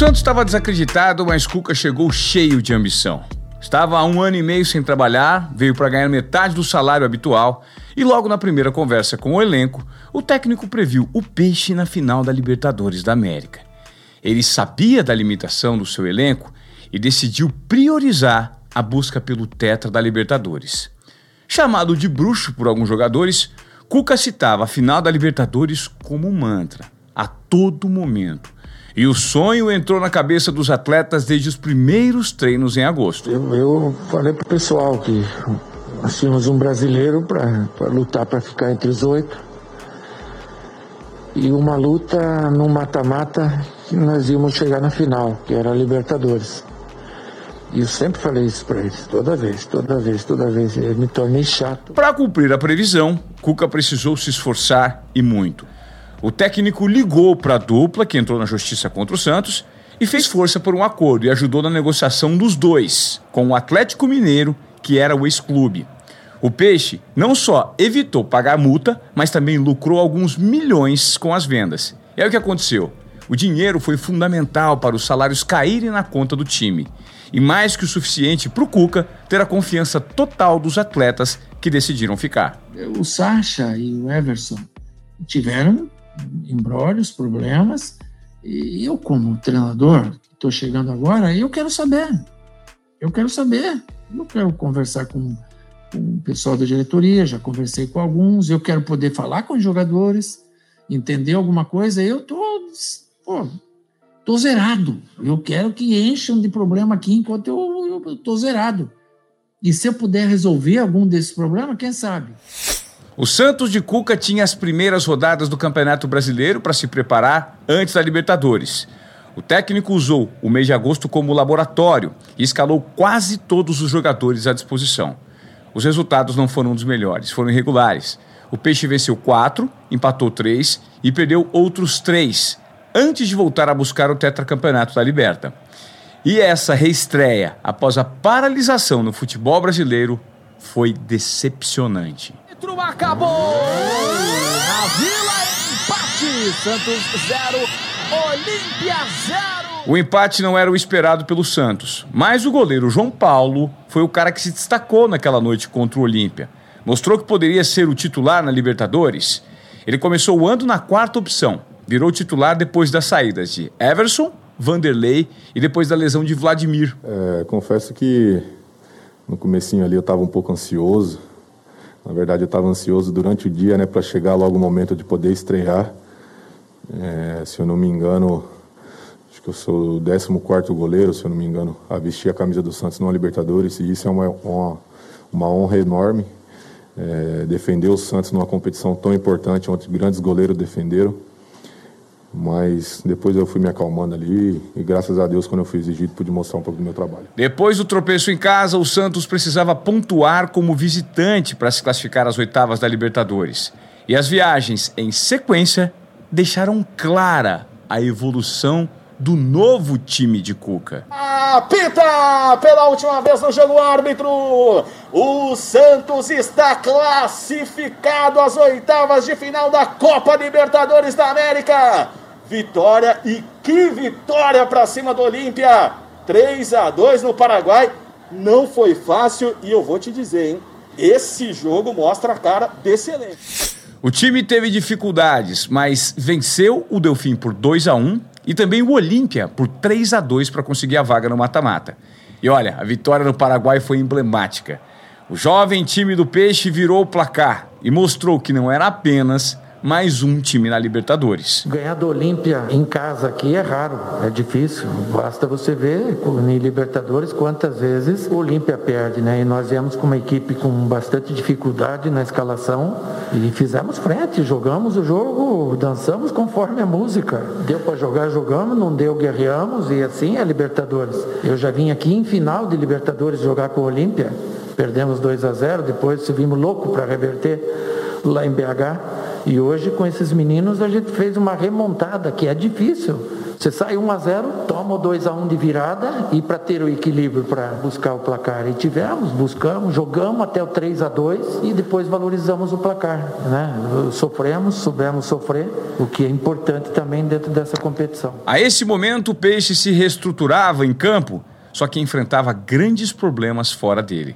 Santos estava desacreditado, mas Cuca chegou cheio de ambição. Estava há um ano e meio sem trabalhar, veio para ganhar metade do salário habitual e logo na primeira conversa com o elenco, o técnico previu o peixe na final da Libertadores da América. Ele sabia da limitação do seu elenco e decidiu priorizar a busca pelo tetra da Libertadores. Chamado de bruxo por alguns jogadores, Cuca citava a final da Libertadores como um mantra, a todo momento. E o sonho entrou na cabeça dos atletas desde os primeiros treinos em agosto. Eu, eu falei pro pessoal que nós tínhamos um brasileiro para lutar para ficar entre os oito. E uma luta no mata-mata que nós íamos chegar na final, que era a Libertadores. E eu sempre falei isso para eles, toda vez, toda vez, toda vez. Eu me tornei chato. Para cumprir a previsão, Cuca precisou se esforçar e muito. O técnico ligou para a dupla que entrou na justiça contra o Santos e fez força por um acordo e ajudou na negociação dos dois, com o Atlético Mineiro, que era o ex-clube. O Peixe não só evitou pagar multa, mas também lucrou alguns milhões com as vendas. E aí o que aconteceu? O dinheiro foi fundamental para os salários caírem na conta do time. E mais que o suficiente para o Cuca ter a confiança total dos atletas que decidiram ficar. O Sacha e o Everson tiveram embrólios, problemas. E eu, como treinador, estou chegando agora, eu quero saber. Eu quero saber. Eu quero conversar com, com o pessoal da diretoria, já conversei com alguns. Eu quero poder falar com os jogadores, entender alguma coisa. Eu tô, pô, tô zerado. Eu quero que encham de problema aqui enquanto eu, eu tô zerado. E se eu puder resolver algum desses problemas, quem sabe? O Santos de Cuca tinha as primeiras rodadas do Campeonato Brasileiro para se preparar antes da Libertadores. O técnico usou o mês de agosto como laboratório e escalou quase todos os jogadores à disposição. Os resultados não foram dos melhores, foram irregulares. O Peixe venceu quatro, empatou três e perdeu outros três, antes de voltar a buscar o tetracampeonato da Liberta. E essa reestreia, após a paralisação no futebol brasileiro, foi decepcionante árbitro acabou! Na Vila, empate! Santos 0, Olímpia 0! O empate não era o esperado pelo Santos, mas o goleiro João Paulo foi o cara que se destacou naquela noite contra o Olímpia. Mostrou que poderia ser o titular na Libertadores. Ele começou o ano na quarta opção, virou titular depois das saídas de Everson, Vanderlei e depois da lesão de Vladimir. É, confesso que no comecinho ali eu estava um pouco ansioso, na verdade, eu estava ansioso durante o dia né, para chegar logo o momento de poder estrear. É, se eu não me engano, acho que eu sou o 14 goleiro, se eu não me engano, a vestir a camisa do Santos numa Libertadores, e isso é uma, uma, uma honra enorme. É, defender o Santos numa competição tão importante, onde grandes goleiros defenderam. Mas depois eu fui me acalmando ali e graças a Deus, quando eu fui exigido, pude mostrar um pouco do meu trabalho. Depois do tropeço em casa, o Santos precisava pontuar como visitante para se classificar às oitavas da Libertadores. E as viagens em sequência deixaram clara a evolução do novo time de Cuca. Apita pela última vez no jogo árbitro. O Santos está classificado às oitavas de final da Copa Libertadores da América vitória e que vitória para cima do Olímpia! 3 a 2 no Paraguai. Não foi fácil e eu vou te dizer, hein? Esse jogo mostra a cara desse elenco. O time teve dificuldades, mas venceu o Delfim por 2 a 1 e também o Olímpia por 3 a 2 para conseguir a vaga no mata-mata. E olha, a vitória no Paraguai foi emblemática. O jovem time do Peixe virou o placar e mostrou que não era apenas mais um time na Libertadores. Ganhar do Olímpia em casa aqui é raro, é difícil. Basta você ver em Libertadores quantas vezes o Olímpia perde, né? E nós viemos com uma equipe com bastante dificuldade na escalação e fizemos frente, jogamos o jogo, dançamos conforme a música. Deu para jogar, jogamos, não deu, guerreamos e assim é Libertadores. Eu já vim aqui em final de Libertadores jogar com o Olímpia, perdemos 2 a 0, depois vimos louco para reverter lá em BH. E hoje, com esses meninos, a gente fez uma remontada que é difícil. Você sai 1 a 0 toma o 2 a 1 de virada e para ter o equilíbrio para buscar o placar. E tivemos, buscamos, jogamos até o 3 a 2 e depois valorizamos o placar. Né? Sofremos, soubemos sofrer, o que é importante também dentro dessa competição. A esse momento, o Peixe se reestruturava em campo, só que enfrentava grandes problemas fora dele.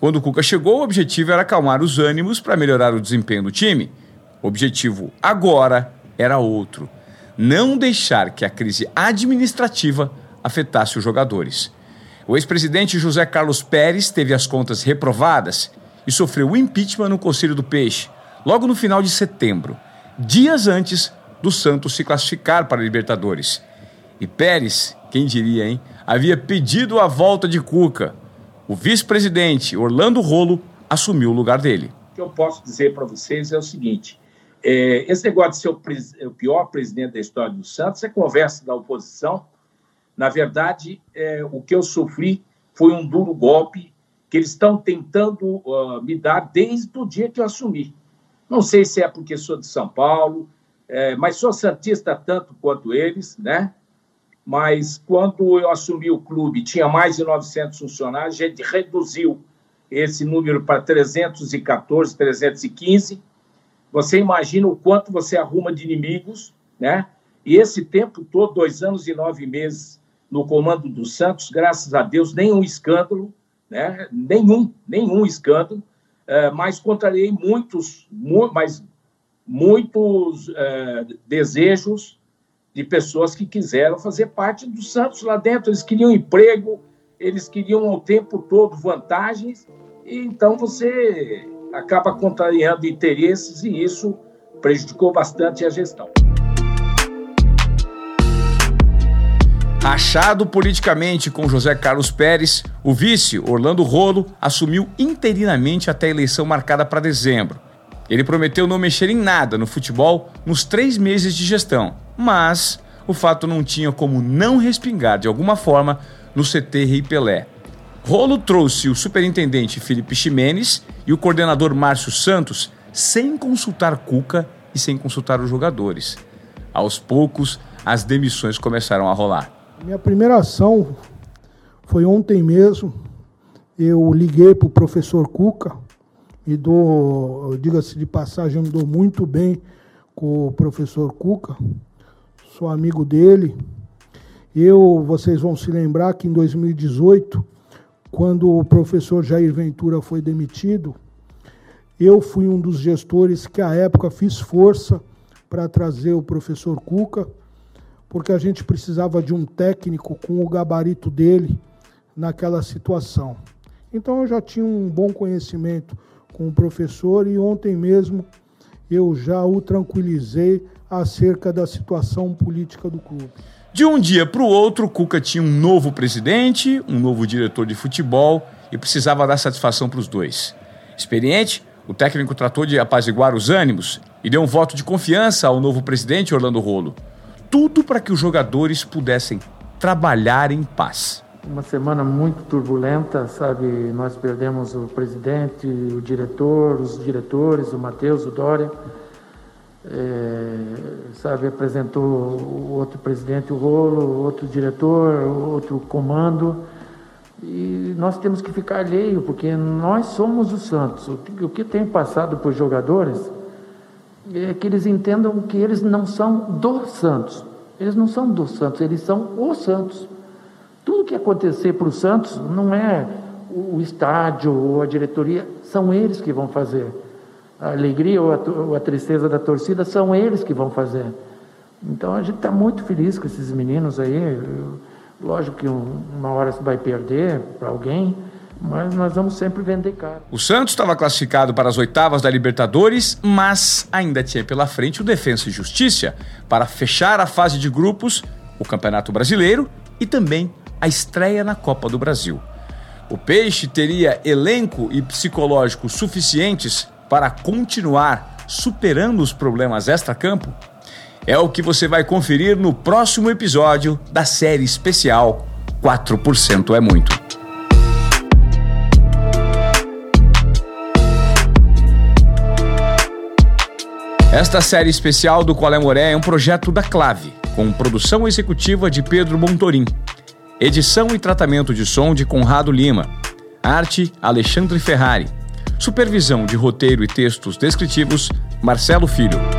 Quando o Cuca chegou, o objetivo era acalmar os ânimos para melhorar o desempenho do time. O objetivo agora era outro: não deixar que a crise administrativa afetasse os jogadores. O ex-presidente José Carlos Pérez teve as contas reprovadas e sofreu impeachment no Conselho do Peixe, logo no final de setembro, dias antes do Santos se classificar para a Libertadores. E Pérez, quem diria, hein, havia pedido a volta de Cuca, o vice-presidente Orlando Rolo assumiu o lugar dele. O que eu posso dizer para vocês é o seguinte: é, esse negócio de ser o, o, pior presidente da história do Santos é conversa da oposição. Na verdade, é, o que eu sofri foi um duro golpe que eles estão tentando uh, me dar desde o dia que eu assumi. Não sei se é porque sou de São Paulo, é, mas sou santista tanto quanto eles, né? mas quando eu assumi o clube, tinha mais de 900 funcionários, a gente reduziu esse número para 314, 315. Você imagina o quanto você arruma de inimigos, né? E esse tempo todo, dois anos e nove meses no comando do Santos, graças a Deus, nenhum escândalo, né? Nenhum, nenhum escândalo, é, mas contrariei muitos, mu mas muitos é, desejos de pessoas que quiseram fazer parte do Santos lá dentro. Eles queriam emprego, eles queriam o tempo todo vantagens, e então você acaba contrariando interesses e isso prejudicou bastante a gestão. Achado politicamente com José Carlos Pérez, o vice, Orlando Rolo, assumiu interinamente até a eleição marcada para dezembro. Ele prometeu não mexer em nada no futebol nos três meses de gestão mas o fato não tinha como não respingar de alguma forma no CT Rei Pelé. Rolo trouxe o superintendente Felipe Ximenes e o coordenador Márcio Santos sem consultar Cuca e sem consultar os jogadores. Aos poucos, as demissões começaram a rolar. Minha primeira ação foi ontem mesmo. Eu liguei para o professor Cuca, me dou, diga-se de passagem, eu me dou muito bem com o professor Cuca sou amigo dele. Eu, vocês vão se lembrar que em 2018, quando o professor Jair Ventura foi demitido, eu fui um dos gestores que à época fiz força para trazer o professor Cuca, porque a gente precisava de um técnico com o gabarito dele naquela situação. Então eu já tinha um bom conhecimento com o professor e ontem mesmo eu já o tranquilizei acerca da situação política do clube. De um dia para o outro, Cuca tinha um novo presidente, um novo diretor de futebol e precisava dar satisfação para os dois. Experiente, o técnico tratou de apaziguar os ânimos e deu um voto de confiança ao novo presidente Orlando Rolo. Tudo para que os jogadores pudessem trabalhar em paz. Uma semana muito turbulenta, sabe? Nós perdemos o presidente, o diretor, os diretores, o Matheus, o Dória é, sabe, apresentou outro presidente, o rolo, outro diretor, outro comando. E nós temos que ficar alheio, porque nós somos o Santos. O que tem passado por jogadores é que eles entendam que eles não são do Santos. Eles não são do Santos, eles são o Santos. Tudo que acontecer para o Santos não é o estádio ou a diretoria, são eles que vão fazer a alegria ou a, ou a tristeza da torcida são eles que vão fazer. Então a gente está muito feliz com esses meninos aí. Lógico que um, uma hora se vai perder para alguém, mas nós vamos sempre vender caro. O Santos estava classificado para as oitavas da Libertadores, mas ainda tinha pela frente o Defensa e Justiça para fechar a fase de grupos, o Campeonato Brasileiro e também a estreia na Copa do Brasil. O Peixe teria elenco e psicológico suficientes para continuar superando os problemas extra-campo? É o que você vai conferir no próximo episódio da série especial 4% é muito. Esta série especial do Qual é Moré é um projeto da Clave com produção executiva de Pedro Montorim. Edição e tratamento de som de Conrado Lima. Arte Alexandre Ferrari. Supervisão de roteiro e textos descritivos Marcelo Filho.